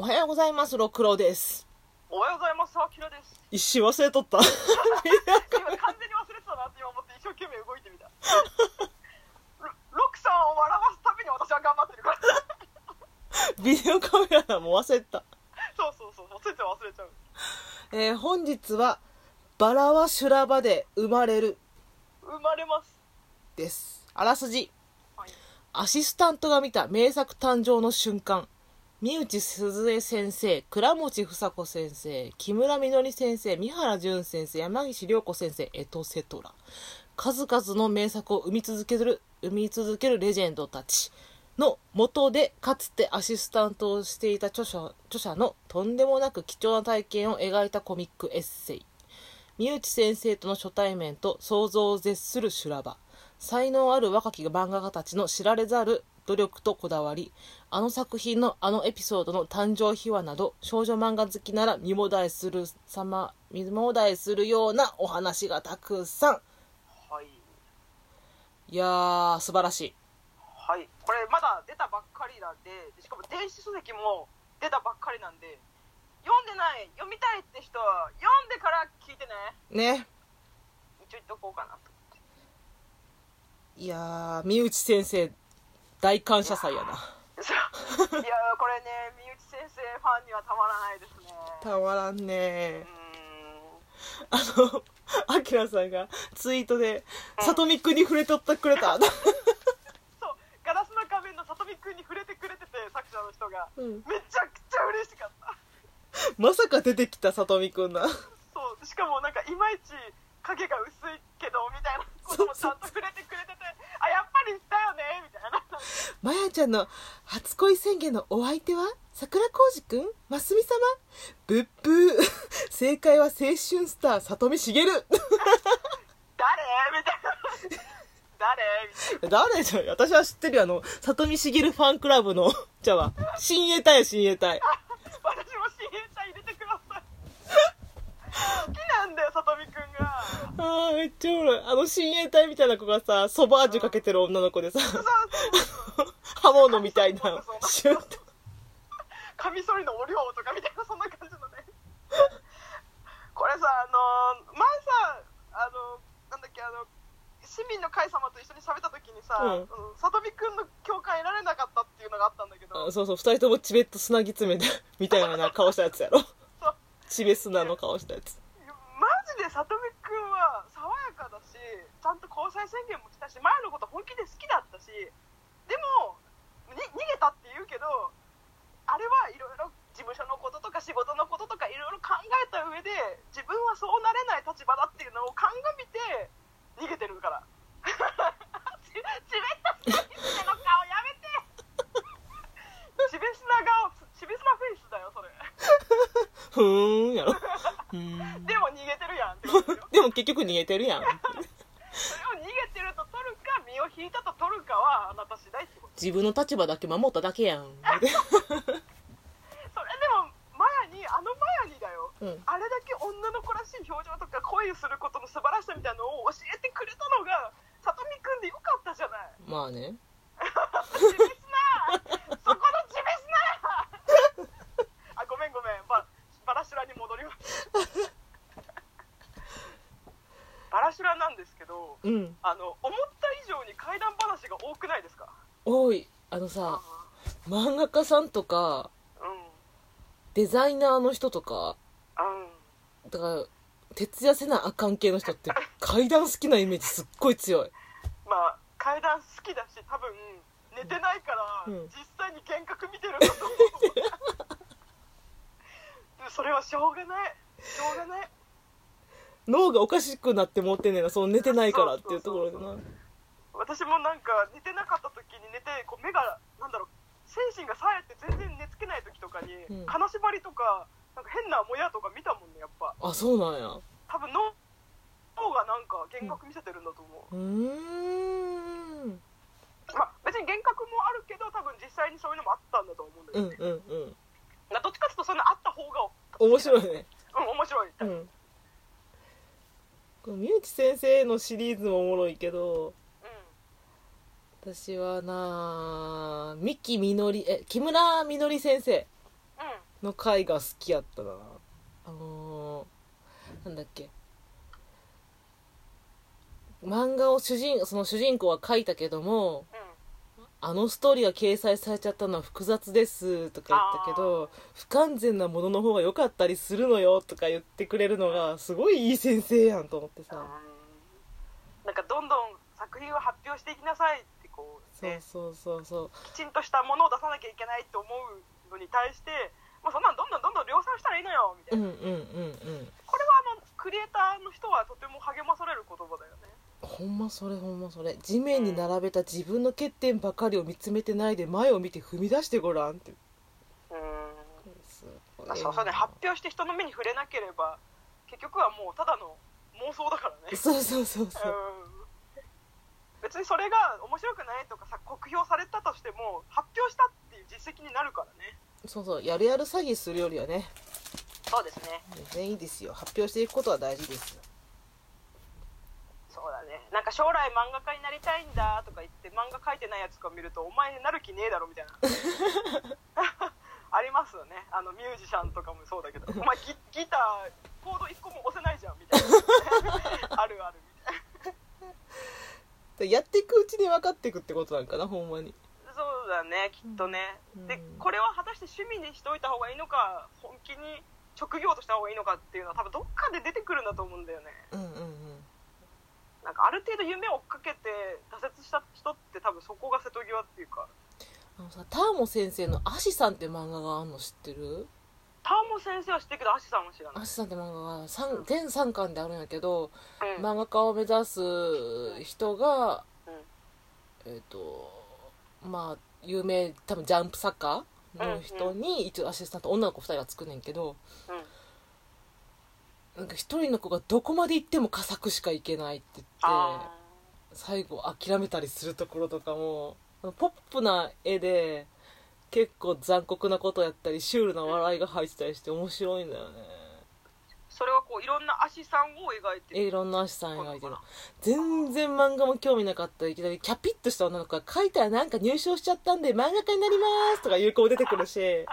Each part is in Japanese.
おはようございます、六郎です。おはようございます、あきらです。一瞬忘れとった。今完全に忘れてたなって今思って一生懸命動いてみた。ロ ロクさんを笑わすために私は頑張ってるから。ビデオカメラも忘れてた。そうそうそう、忘れちゃう忘れちゃう。えー本日は、バラは修羅場で生まれる生まれます。です。あらすじ。はい。アシスタントが見た名作誕生の瞬間。三内鈴江先生、倉持房子先生、木村みのり先生、三原淳先生、山岸涼子先生、エトセトラ。数々の名作を生み続ける、生み続けるレジェンドたちの元で、かつてアシスタントをしていた著者著者のとんでもなく貴重な体験を描いたコミックエッセイ。三内先生との初対面と想像を絶する修羅場才能ある若き漫画家たちの知られざる努力とこだわりあの作品のあのエピソードの誕生秘話など少女漫画好きなら見もだえする様見もだえするようなお話がたくさんはい。いやー素晴らしいはい。これまだ出たばっかりなんで、でしかも電子書籍も出たばっかりなんで、読んでない、読みたいって人は読んでから聞いてね。ね一応言っとこうかなと。いやー三内先生大感謝祭やなそう。いやーこれね、三内先生ファンにはたまらないですね。たまらんうね。あのあきらさんがツイートで「さとみくんに触れとったくれた」そう、ガラスの仮面のさとみくんに触れてくれてて、作者の人が。うん。めちゃくちゃ嬉しかった。まさか出てきたさとみくんなそう、しかもなんかいまいち影が薄いけど、みたいなこともちゃんと触れてくれてて、あ、やっぱりだよね、みたいな。まやちゃんの初恋宣言のお相手は桜浩二くんますみ様？ぶっぶー 正解は青春スター里見茂 誰？みたいな。誰？みたいな。誰じゃん私は知ってるよあの里見茂ファンクラブの じゃあわ親衛隊や親衛隊私も親衛隊入れてください。好きなんだよ、さとみくんが。あーめっちゃおもろいあの親衛隊みたいな子がさソバージュかけてる女の子でさそうそう。刃物みたいな。シュッと。カミソリのお量とかみたいなそんな感じのね。これさあの前さあのなんだっけあの市民の会様と一緒に喋った時にさ、さとみくんの共感得られなかったっていうのがあったんだけど。あそうそう二人ともチベット砂ぎ詰めてみたいな顔したやつやろ。チベ砂の顔したやつ。マジでさとみくんは爽やかだしちゃんと交際宣言もしたし前のこと本気で好きだったしでもに逃げたって言うけどあれはいろいろ事務所のこととか仕事のこととかいろいろ考えた上で自分はそうなれない立場だっていうのを鑑みて逃げてるから。ちちべったの顔やめて。ちべすな顔ちべすなフェイスだよそれ。ふーんやろ。でも逃げてるやん でも結局逃げてるやん。それを逃げてると取るか身を引いたと取るかはあなた次第って自分の立場だけ守っただけやん。それでもマヤにあのマヤにだよ。うん。あれだけ女の子らしい表情とか恋をすることの素晴らしさみたいなのを教えてくれたのがさとみくんでよかったじゃない。まあね。チベスな。そこのチベスな。あごめんごめん。ババラシュラに戻ります。バラシュラなんですけどうん。あの思った以上に怪談話が多くないですか？おい。あのさ漫画家さんとかうんデザイナーの人とかうんだから徹夜せなあかん系の人って階段好きなイメージすっごい強い。まあ階段好きだし多分寝てないから、うん。実際に幻覚見てるんだと思う。それはしょうがない。しょうがない。脳がおかしくなって持ってんねんなその寝てないからっていうところでな私もなんか寝てなかった時に寝てこう目がなんだろう精神が冴えて全然寝つけない時とかに、うん。金縛りとかなんか変なもやとか見たもんねやっぱ。あそうなんや。う多分脳脳がなんか幻覚見せてるんだと思う、ーん。まあ別に幻覚もあるけど多分実際にそういうのもあったんだと思うんだうんけど、うん。うんなどっちかっていうとそんなあった方が面白いね。うん面白い、うん。この三内先生のシリーズもおもろいけどうん私はな三木みのりえ木村みのり先生うん。の回が好きやったな。あのー、なんだっけ。漫画を主人その主人公は書いたけどもうん。あのストーリーが掲載されちゃったのは複雑ですとか言ったけど不完全なものの方が良かったりするのよとか言ってくれるのがすごいいい先生やんと思ってさ。なんかどんどん作品を発表していきなさいこうそうね。そうそうそう。きちんとしたものを出さなきゃいけないと思うのに対して、まあ、そんなんどんどんどんどん量産したらいいのよみたいな、うんうんうんうん。これはあのクリエイターの人はとても励まされる言葉だよね。ほんまそれほんまそれ。地面に並べた自分の欠点ばかりを見つめてないで前を見て踏み出してごらんってう。ん。そうそうね。発表して人の目に触れなければ結局はもうただの妄想だからね。そうそうそうそう。うん別にそれが面白くないとかさ酷評されたとしても発表したっていう実績になるからね。そうそうやるやる詐欺するよりはね。そうですね。全然いいですよ。発表していくことは大事ですよ。そうだね。なんか将来漫画家になりたいんだとか言って漫画描いてないやつとか見るとお前なる気ねえだろみたいな。ありますよね。あのミュージシャンとかもそうだけどお前ギギターコード1個も押せないじゃんみたいな。あるあるやっていくうちに分かっていくってことなんかなほんまに。そうだねきっとね、うん。でこれは果たして趣味にしといた方がいいのか本気に職業とした方がいいのかっていうのは多分どっかで出てくるんだと思うんだよね。うんうんうん。なんかある程度夢を追っかけて挫折した人って多分そこが瀬戸際っていうか。あのさターモ先生の「アシさん」って漫画があんの知ってる？ターモ先生は知ってるけどアシさんは知らない。アシさんって漫画が三全3巻であるんやけどうん。漫画家を目指す人がうん。えっ、とまあ有名多分ジャンプ作家の人に一応アシスタント女の子2人がつくねんけどうん。なんか一人の子がどこまで行っても佳作しか行けないって言ってあ最後諦めたりするところとかもポップな絵で結構残酷なことやったりシュールな笑いが入ってたりして面白いんだよね。ーそれはこういろんなアシさんを描いてる。えいろんなアシさん描いてる。全然漫画も興味なかった。らいきなりキャピッとした女の子が書いたらなんか入賞しちゃったんで漫画家になりますとかいう子も出てくるし。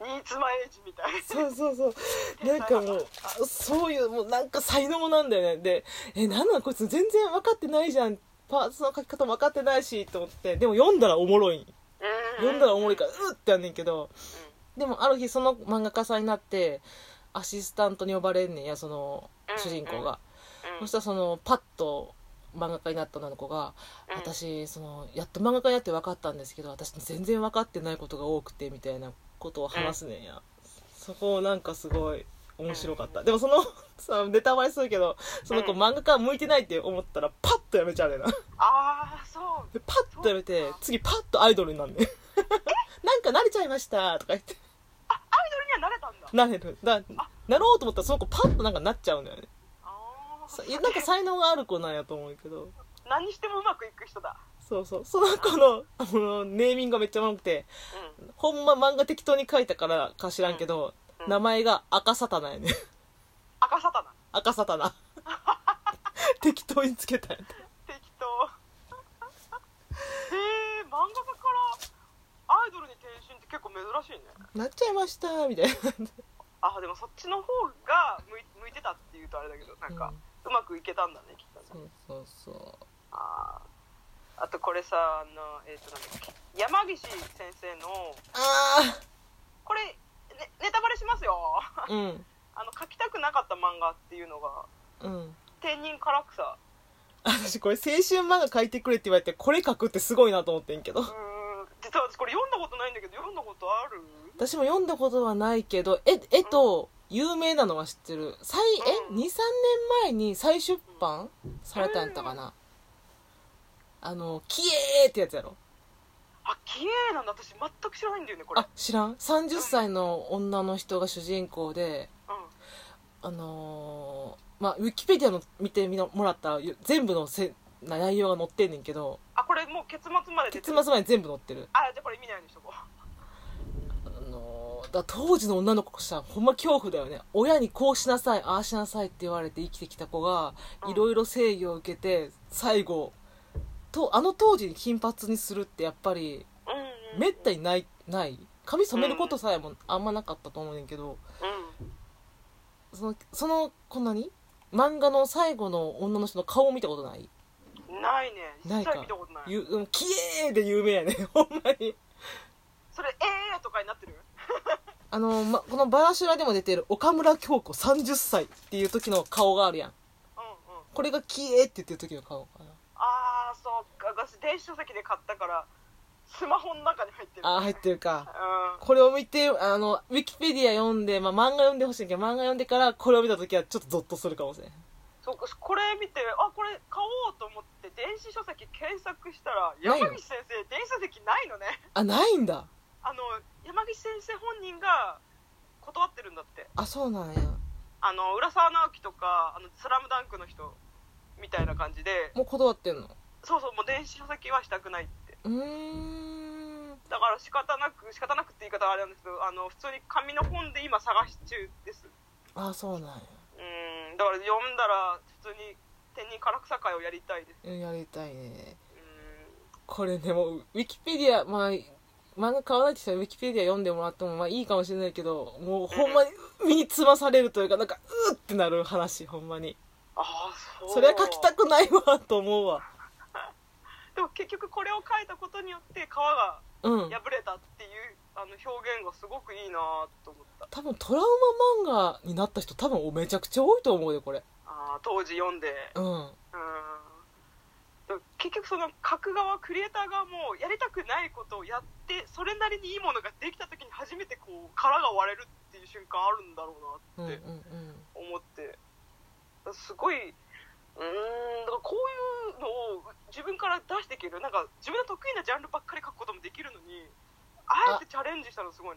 新妻エイジみたい。なそうそうそう。なんかもうあそういうもうなんか才能なんだよね。でえなんなんこいつ全然分かってないじゃん。パーツの書き方も分かってないしと思って。でも読んだらおもろい読んだらおもろいからうってやんねんけどでもある日その漫画家さんになってアシスタントに呼ばれんねんやその主人公が、うん。そしたらそのパッと漫画家になった女の子がうん。私そのやっと漫画家になって分かったんですけど私全然分かってないことが多くてみたいなことを話すねんや、そこなんかすごい面白かった、でもその さネタバレするけどその子うん。漫画家向いてないって思ったらパッとやめちゃうねんな。ああそう。でパッとやめて次パッとアイドルになんねんなんか慣れちゃいましたとか言って。アイドルにはなれたんだ。なれる。だなろうと思ったらその子パッとなんかなっちゃうんだよね。あなんか才能がある子なんやと思うけど。何してもうまくいく人だ。そうそう。その子のあのネーミングがめっちゃ悪くて。うん。ほんま漫画適当に書いたからか知らんけど、うん。名前が赤サタナやね。赤サタナ。赤サタナ。適当につけたんやて適当へえ漫画家からアイドルに転身って結構珍しいね。なっちゃいましたみたいな。あでもそっちの方が向い向いてたっていうとあれだけどなんか、うまくいけたんだねきっとね。そうそうそう。あー。あとこれさあのえっ、となんだっけ。山岸先生のあこれ、ね、ネタバレしますよ。あうん。あの書きたくなかった漫画っていうのがうん「天人唐草。私これ青春漫画書いてくれって言われてこれ書くってすごいなと思ってんけど」うーん実は私これ読んだことないんだけど読んだことある？私も読んだことはないけど絵絵と有名なのは知ってる？最えうん。23年前に再出版？されたんやったかな？あの「キエー!」ってやつやろ？あ綺麗なんだ。私全く知らないんだよねこれ。あ知らん？30歳の女の人が主人公でうん。あのーまあウィキペディアの見てみのもらったら全部のせ内容が載ってんねんけどあこれもう結末まで出て結る末まで全部載ってる。あじゃあこれ見ないようにしとこう。あのーだ当時の女の子としたらほんま恐怖だよね。親にこうしなさいああしなさいって言われて生きてきた子がうん。いろいろ制御を受けて最後とあの当時に金髪にするってやっぱりうんうんめったにないない。髪染めることさえもあんまなかったと思うねんけど、そのそのこんなに漫画の最後の女の人の顔を見たことない？うんないね。ないか。実際見たことない。ゆうんきれいで有名やね。ほんまに。それええー、とかになってる？あの、ま、このバラシュラでも出てる岡村京子30歳っていう時の顔があるやん。うんうん。これがきれいって言ってる時の顔かな。ああそうか。私電子書籍で買ったからスマホの中に入ってる。あー入ってるか。うん。これを見てあのウィキペディア読んで、まあ、漫画読んでほしいけど漫画読んでからこれを見た時はちょっとゾッとするかもしれん。そうこれ見てあこれ買おうと思って電子書籍検索したら山岸先生電子書籍ないのね。あないんだ。あの山岸先生本人が断ってるんだって。あそうなんや。あの浦沢直樹とか「あのスラムダンクの人みたいな感じで。もう断ってんの？そうそうもう電子書籍はしたくないって。うーん。だから仕方なく仕方なくって言い方はあれなんですけどあの普通に紙の本で今探し中です。あそうなんやうんだから読んだら普通に天人唐草会をやりたいです。うんやりたいね。うん。これでもウィキペディアまあ漫画買わないって人はウィキペディア読んでもらってもまあいいかもしれないけどもうほんまに身につまされるというかなんかうーってなる話ほんまに。ああそう。それは書きたくないわと思うわ。でも結局これを書いたことによって皮がうん。破れたっていうあの表現がすごくいいなと思った。多分トラウマ漫画になった人多分めちゃくちゃ多いと思うよこれ。あー当時読んで。うん。うん。結局その書く側クリエイター側もやりたくないことをやってそれなりにいいものができた時に初めてこう殻が割れるっていう瞬間あるんだろうなって思って、すごいうーんだからこういうのを自分から出していける。なんか自分の得意なジャンルばっかり書くこともできるのにあえてチャレンジしたのすごいな